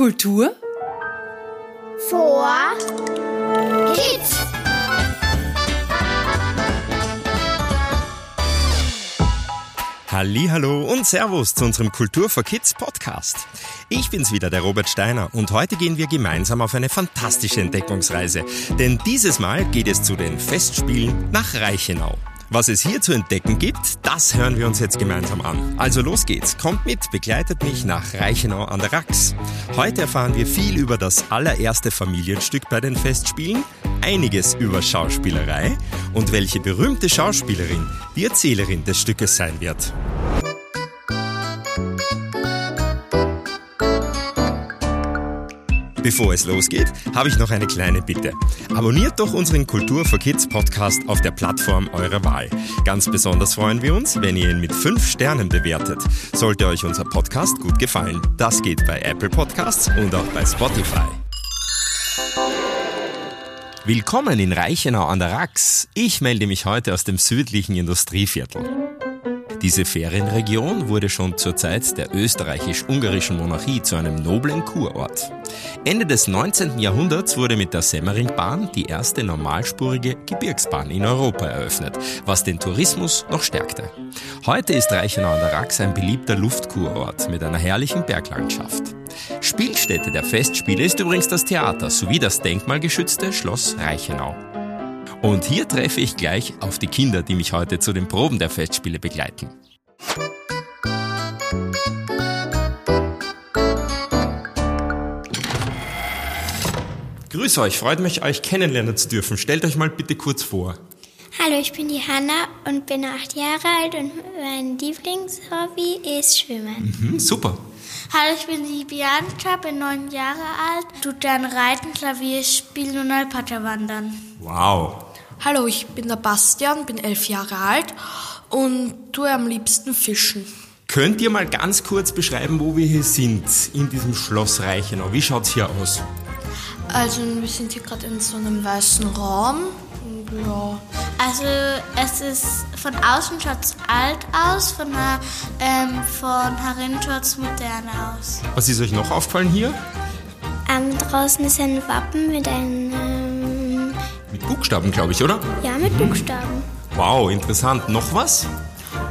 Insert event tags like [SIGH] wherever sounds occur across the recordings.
Kultur vor Kids. Hallo und Servus zu unserem Kultur for Kids Podcast. Ich bin's wieder, der Robert Steiner, und heute gehen wir gemeinsam auf eine fantastische Entdeckungsreise. Denn dieses Mal geht es zu den Festspielen nach Reichenau. Was es hier zu entdecken gibt, das hören wir uns jetzt gemeinsam an. Also los geht's, kommt mit, begleitet mich nach Reichenau an der Rax. Heute erfahren wir viel über das allererste Familienstück bei den Festspielen, einiges über Schauspielerei und welche berühmte Schauspielerin die Erzählerin des Stückes sein wird. Bevor es losgeht, habe ich noch eine kleine Bitte. Abonniert doch unseren Kultur for Kids Podcast auf der Plattform eurer Wahl. Ganz besonders freuen wir uns, wenn ihr ihn mit 5 Sternen bewertet. Sollte euch unser Podcast gut gefallen. Das geht bei Apple Podcasts und auch bei Spotify. Willkommen in Reichenau an der Rax. Ich melde mich heute aus dem südlichen Industrieviertel. Diese Ferienregion wurde schon zur Zeit der österreichisch-ungarischen Monarchie zu einem noblen Kurort. Ende des 19. Jahrhunderts wurde mit der Semmeringbahn die erste normalspurige Gebirgsbahn in Europa eröffnet, was den Tourismus noch stärkte. Heute ist Reichenau an der Rax ein beliebter Luftkurort mit einer herrlichen Berglandschaft. Spielstätte der Festspiele ist übrigens das Theater sowie das denkmalgeschützte Schloss Reichenau. Und hier treffe ich gleich auf die Kinder, die mich heute zu den Proben der Festspiele begleiten. Grüß euch, freut mich, euch kennenlernen zu dürfen. Stellt euch mal bitte kurz vor. Hallo, ich bin die Hanna und bin acht Jahre alt und mein Lieblingshobby ist Schwimmen. Mhm, super. Hallo, ich bin die Bianca, bin neun Jahre alt, tu dann Reiten, Klavier spielen und Alpaka wandern. Wow. Hallo, ich bin der Bastian, bin elf Jahre alt und tue am liebsten fischen. Könnt ihr mal ganz kurz beschreiben, wo wir hier sind, in diesem Schloss Reichenau? Wie schaut's hier aus? Also, wir sind hier gerade in so einem weißen Raum. Ja. Also es ist von außen schaut es alt aus, von, der, ähm, von herin schaut es modern aus. Was ist euch noch aufgefallen hier? Ähm, draußen ist ein Wappen mit einem. Mit Buchstaben, glaube ich, oder? ja, mit Buchstaben. Wow, interessant. Noch was?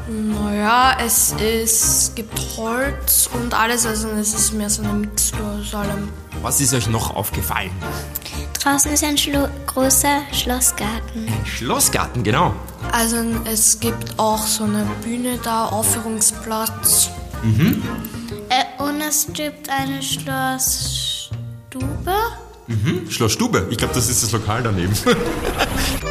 Naja, es ist, gibt Holz und alles, also es ist mehr so eine Mixtur aus allem. Was ist euch noch aufgefallen? Draußen ist ein Schlo großer Schlossgarten. Ein Schlossgarten, genau. Also es gibt auch so eine Bühne da, Aufführungsplatz. Äh, und es gibt eine Schlossstube. Hm? Schloss Stube. Ich glaube, das ist das Lokal daneben. [LAUGHS]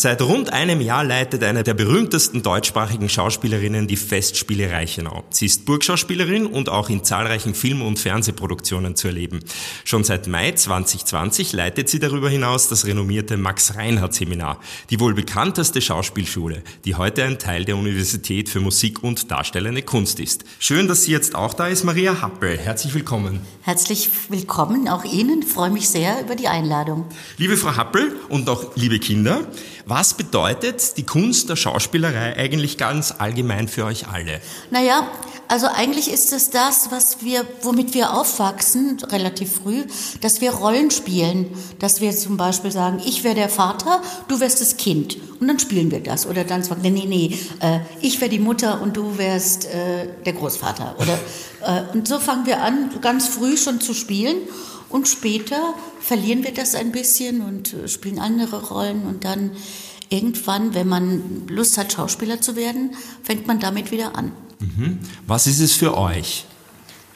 Seit rund einem Jahr leitet eine der berühmtesten deutschsprachigen Schauspielerinnen die Festspiele Reichenau. Sie ist Burgschauspielerin und auch in zahlreichen Film- und Fernsehproduktionen zu erleben. Schon seit Mai 2020 leitet sie darüber hinaus das renommierte Max-Reinhardt-Seminar, die wohl bekannteste Schauspielschule, die heute ein Teil der Universität für Musik und Darstellende Kunst ist. Schön, dass sie jetzt auch da ist, Maria Happel. Herzlich willkommen. Herzlich willkommen, auch Ihnen. Ich freue mich sehr über die Einladung. Liebe Frau Happel und auch liebe Kinder, was bedeutet die Kunst der Schauspielerei eigentlich ganz allgemein für euch alle? Naja, also eigentlich ist es das, was wir, womit wir aufwachsen, relativ früh, dass wir Rollen spielen. Dass wir zum Beispiel sagen, ich wäre der Vater, du wärst das Kind. Und dann spielen wir das. Oder dann sagen, nee, nee, nee, äh, ich wäre die Mutter und du wärst äh, der Großvater. Oder, äh, und so fangen wir an, ganz früh schon zu spielen. Und später verlieren wir das ein bisschen und äh, spielen andere Rollen. Und dann irgendwann, wenn man Lust hat, Schauspieler zu werden, fängt man damit wieder an. Was ist es für euch?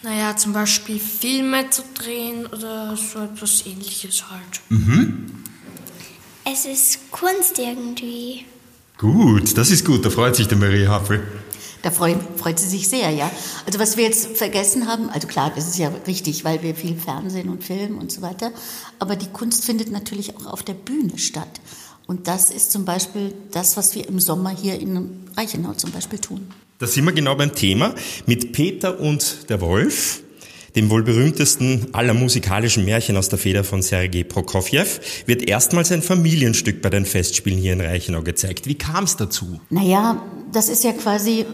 Naja, zum Beispiel Filme zu drehen oder so etwas ähnliches halt. Es ist Kunst irgendwie. Gut, das ist gut, da freut sich der Maria Happel. Da freut, freut sie sich sehr, ja. Also was wir jetzt vergessen haben, also klar, das ist ja richtig, weil wir viel Fernsehen und Film und so weiter, aber die Kunst findet natürlich auch auf der Bühne statt. Und das ist zum Beispiel das, was wir im Sommer hier in Reichenau zum Beispiel tun. Da sind wir genau beim Thema mit Peter und der Wolf, dem wohl berühmtesten aller musikalischen Märchen aus der Feder von Sergei Prokofjew, wird erstmals ein Familienstück bei den Festspielen hier in Reichenau gezeigt. Wie kam es dazu? Naja, das ist ja quasi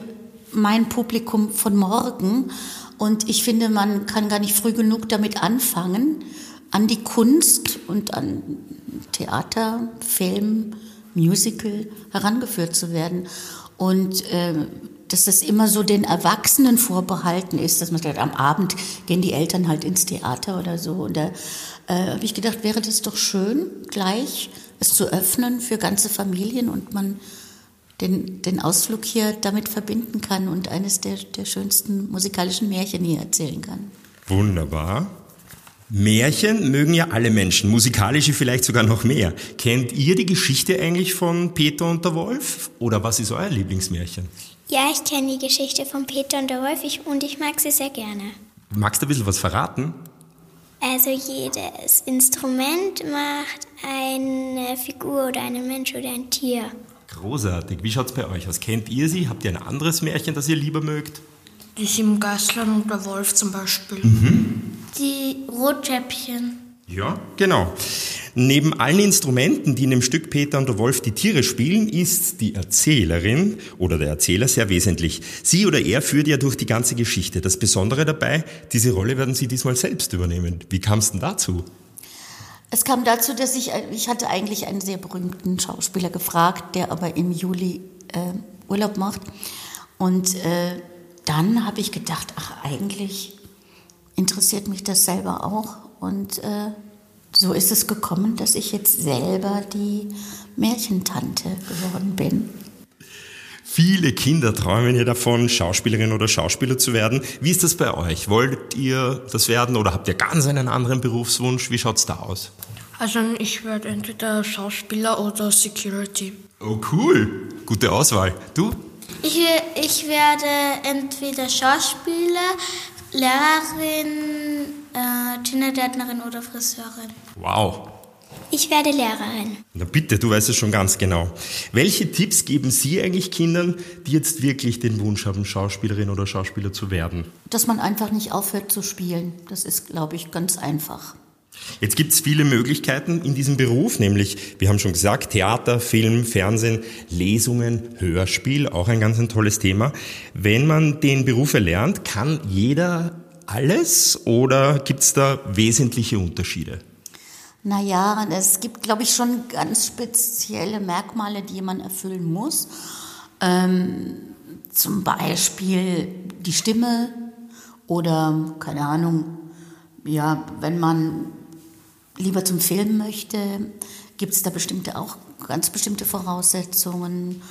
mein Publikum von morgen. Und ich finde, man kann gar nicht früh genug damit anfangen, an die Kunst und an Theater, Film, Musical herangeführt zu werden. Und äh, dass das immer so den Erwachsenen vorbehalten ist, dass man sagt, am Abend gehen die Eltern halt ins Theater oder so. Und da äh, habe ich gedacht, wäre das doch schön, gleich es zu öffnen für ganze Familien und man den, den Ausflug hier damit verbinden kann und eines der, der schönsten musikalischen Märchen hier erzählen kann. Wunderbar. Märchen mögen ja alle Menschen, musikalische vielleicht sogar noch mehr. Kennt ihr die Geschichte eigentlich von Peter und der Wolf? Oder was ist euer Lieblingsmärchen? Ja, ich kenne die Geschichte von Peter und der Wolf ich, und ich mag sie sehr gerne. Magst du ein bisschen was verraten? Also jedes Instrument macht eine Figur oder einen Mensch oder ein Tier. Großartig. Wie schaut's bei euch aus? Kennt ihr sie? Habt ihr ein anderes Märchen, das ihr lieber mögt? Die sieben Geißlein und der Wolf zum Beispiel. Die Rotkäppchen. Ja, genau. Neben allen Instrumenten, die in dem Stück Peter und der Wolf die Tiere spielen, ist die Erzählerin oder der Erzähler sehr wesentlich. Sie oder er führt ja durch die ganze Geschichte. Das Besondere dabei, diese Rolle werden Sie diesmal selbst übernehmen. Wie kam es denn dazu? Es kam dazu, dass ich, ich hatte eigentlich einen sehr berühmten Schauspieler gefragt, der aber im Juli äh, Urlaub macht. Und äh, dann habe ich gedacht, ach, eigentlich interessiert mich das selber auch. Und äh, so ist es gekommen, dass ich jetzt selber die Märchentante geworden bin. Viele Kinder träumen ja davon, Schauspielerin oder Schauspieler zu werden. Wie ist das bei euch? Wollt ihr das werden oder habt ihr ganz einen anderen Berufswunsch? Wie schaut's da aus? Also ich werde entweder Schauspieler oder Security. Oh cool, gute Auswahl. Du? Ich, ich werde entweder Schauspieler, Lehrerin, äh, Kindergärtnerin oder Friseurin. Wow. Ich werde Lehrerin. Na bitte, du weißt es schon ganz genau. Welche Tipps geben Sie eigentlich Kindern, die jetzt wirklich den Wunsch haben, Schauspielerin oder Schauspieler zu werden? Dass man einfach nicht aufhört zu spielen. Das ist, glaube ich, ganz einfach. Jetzt gibt es viele Möglichkeiten in diesem Beruf, nämlich, wir haben schon gesagt, Theater, Film, Fernsehen, Lesungen, Hörspiel, auch ein ganz ein tolles Thema. Wenn man den Beruf erlernt, kann jeder alles oder gibt es da wesentliche Unterschiede? Naja, es gibt, glaube ich, schon ganz spezielle Merkmale, die man erfüllen muss. Ähm, zum Beispiel die Stimme oder, keine Ahnung, ja, wenn man lieber zum Film möchte, gibt es da bestimmte auch ganz bestimmte Voraussetzungen.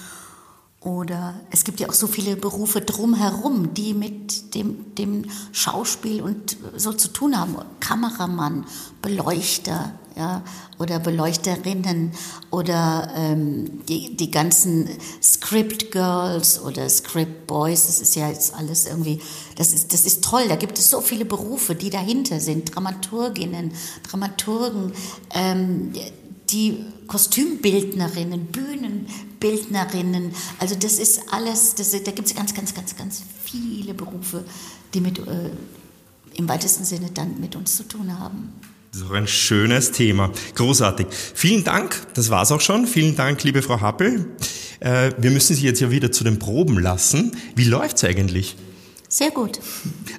Oder es gibt ja auch so viele Berufe drumherum, die mit dem, dem Schauspiel und so zu tun haben. Kameramann, Beleuchter, ja, oder Beleuchterinnen oder ähm, die, die ganzen Script Girls oder Script Boys. Das ist ja jetzt alles irgendwie, das ist, das ist toll. Da gibt es so viele Berufe, die dahinter sind. Dramaturginnen, Dramaturgen, ähm, die Kostümbildnerinnen, Bühnenbildnerinnen. Also das ist alles, das, da gibt es ganz, ganz, ganz, ganz viele Berufe, die mit, äh, im weitesten Sinne dann mit uns zu tun haben. Das ist auch ein schönes Thema. Großartig. Vielen Dank. Das war's auch schon. Vielen Dank, liebe Frau Happel. Äh, wir müssen Sie jetzt ja wieder zu den Proben lassen. Wie läuft's eigentlich? Sehr gut.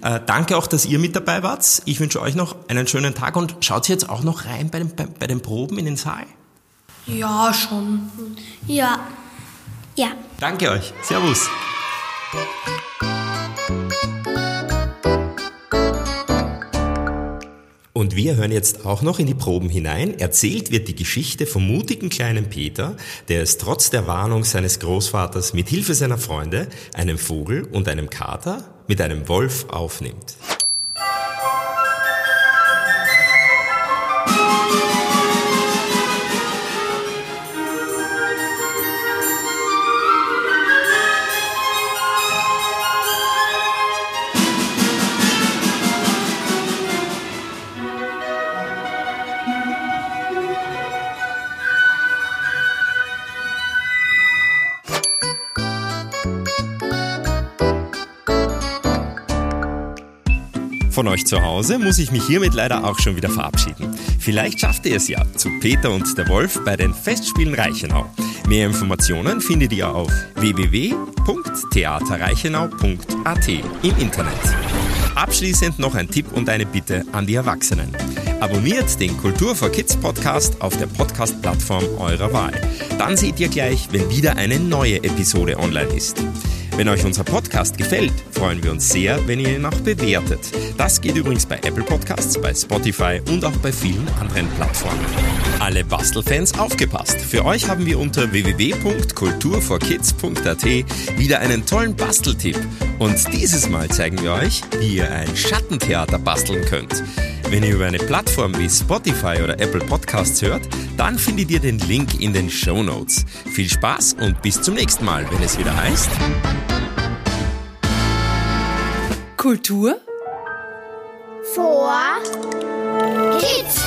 Äh, danke auch, dass ihr mit dabei wart. Ich wünsche euch noch einen schönen Tag und schaut jetzt auch noch rein bei den, bei, bei den Proben in den Saal. Ja, schon. Ja. Ja. Danke euch. Servus. Und wir hören jetzt auch noch in die Proben hinein. Erzählt wird die Geschichte vom mutigen kleinen Peter, der es trotz der Warnung seines Großvaters mit Hilfe seiner Freunde, einem Vogel und einem Kater, mit einem Wolf aufnimmt. Von euch zu Hause muss ich mich hiermit leider auch schon wieder verabschieden. Vielleicht schafft ihr es ja zu Peter und der Wolf bei den Festspielen Reichenau. Mehr Informationen findet ihr auf www.theaterreichenau.at im Internet. Abschließend noch ein Tipp und eine Bitte an die Erwachsenen. Abonniert den Kultur for Kids Podcast auf der Podcast-Plattform eurer Wahl. Dann seht ihr gleich, wenn wieder eine neue Episode online ist. Wenn euch unser Podcast gefällt, freuen wir uns sehr, wenn ihr ihn auch bewertet. Das geht übrigens bei Apple Podcasts, bei Spotify und auch bei vielen anderen Plattformen. Alle Bastelfans aufgepasst! Für euch haben wir unter www.kulturforkids.at wieder einen tollen Basteltipp. Und dieses Mal zeigen wir euch, wie ihr ein Schattentheater basteln könnt. Wenn ihr über eine Plattform wie Spotify oder Apple Podcasts hört, dann findet ihr den Link in den Show Notes. Viel Spaß und bis zum nächsten Mal, wenn es wieder heißt. Kultur Vor Kids.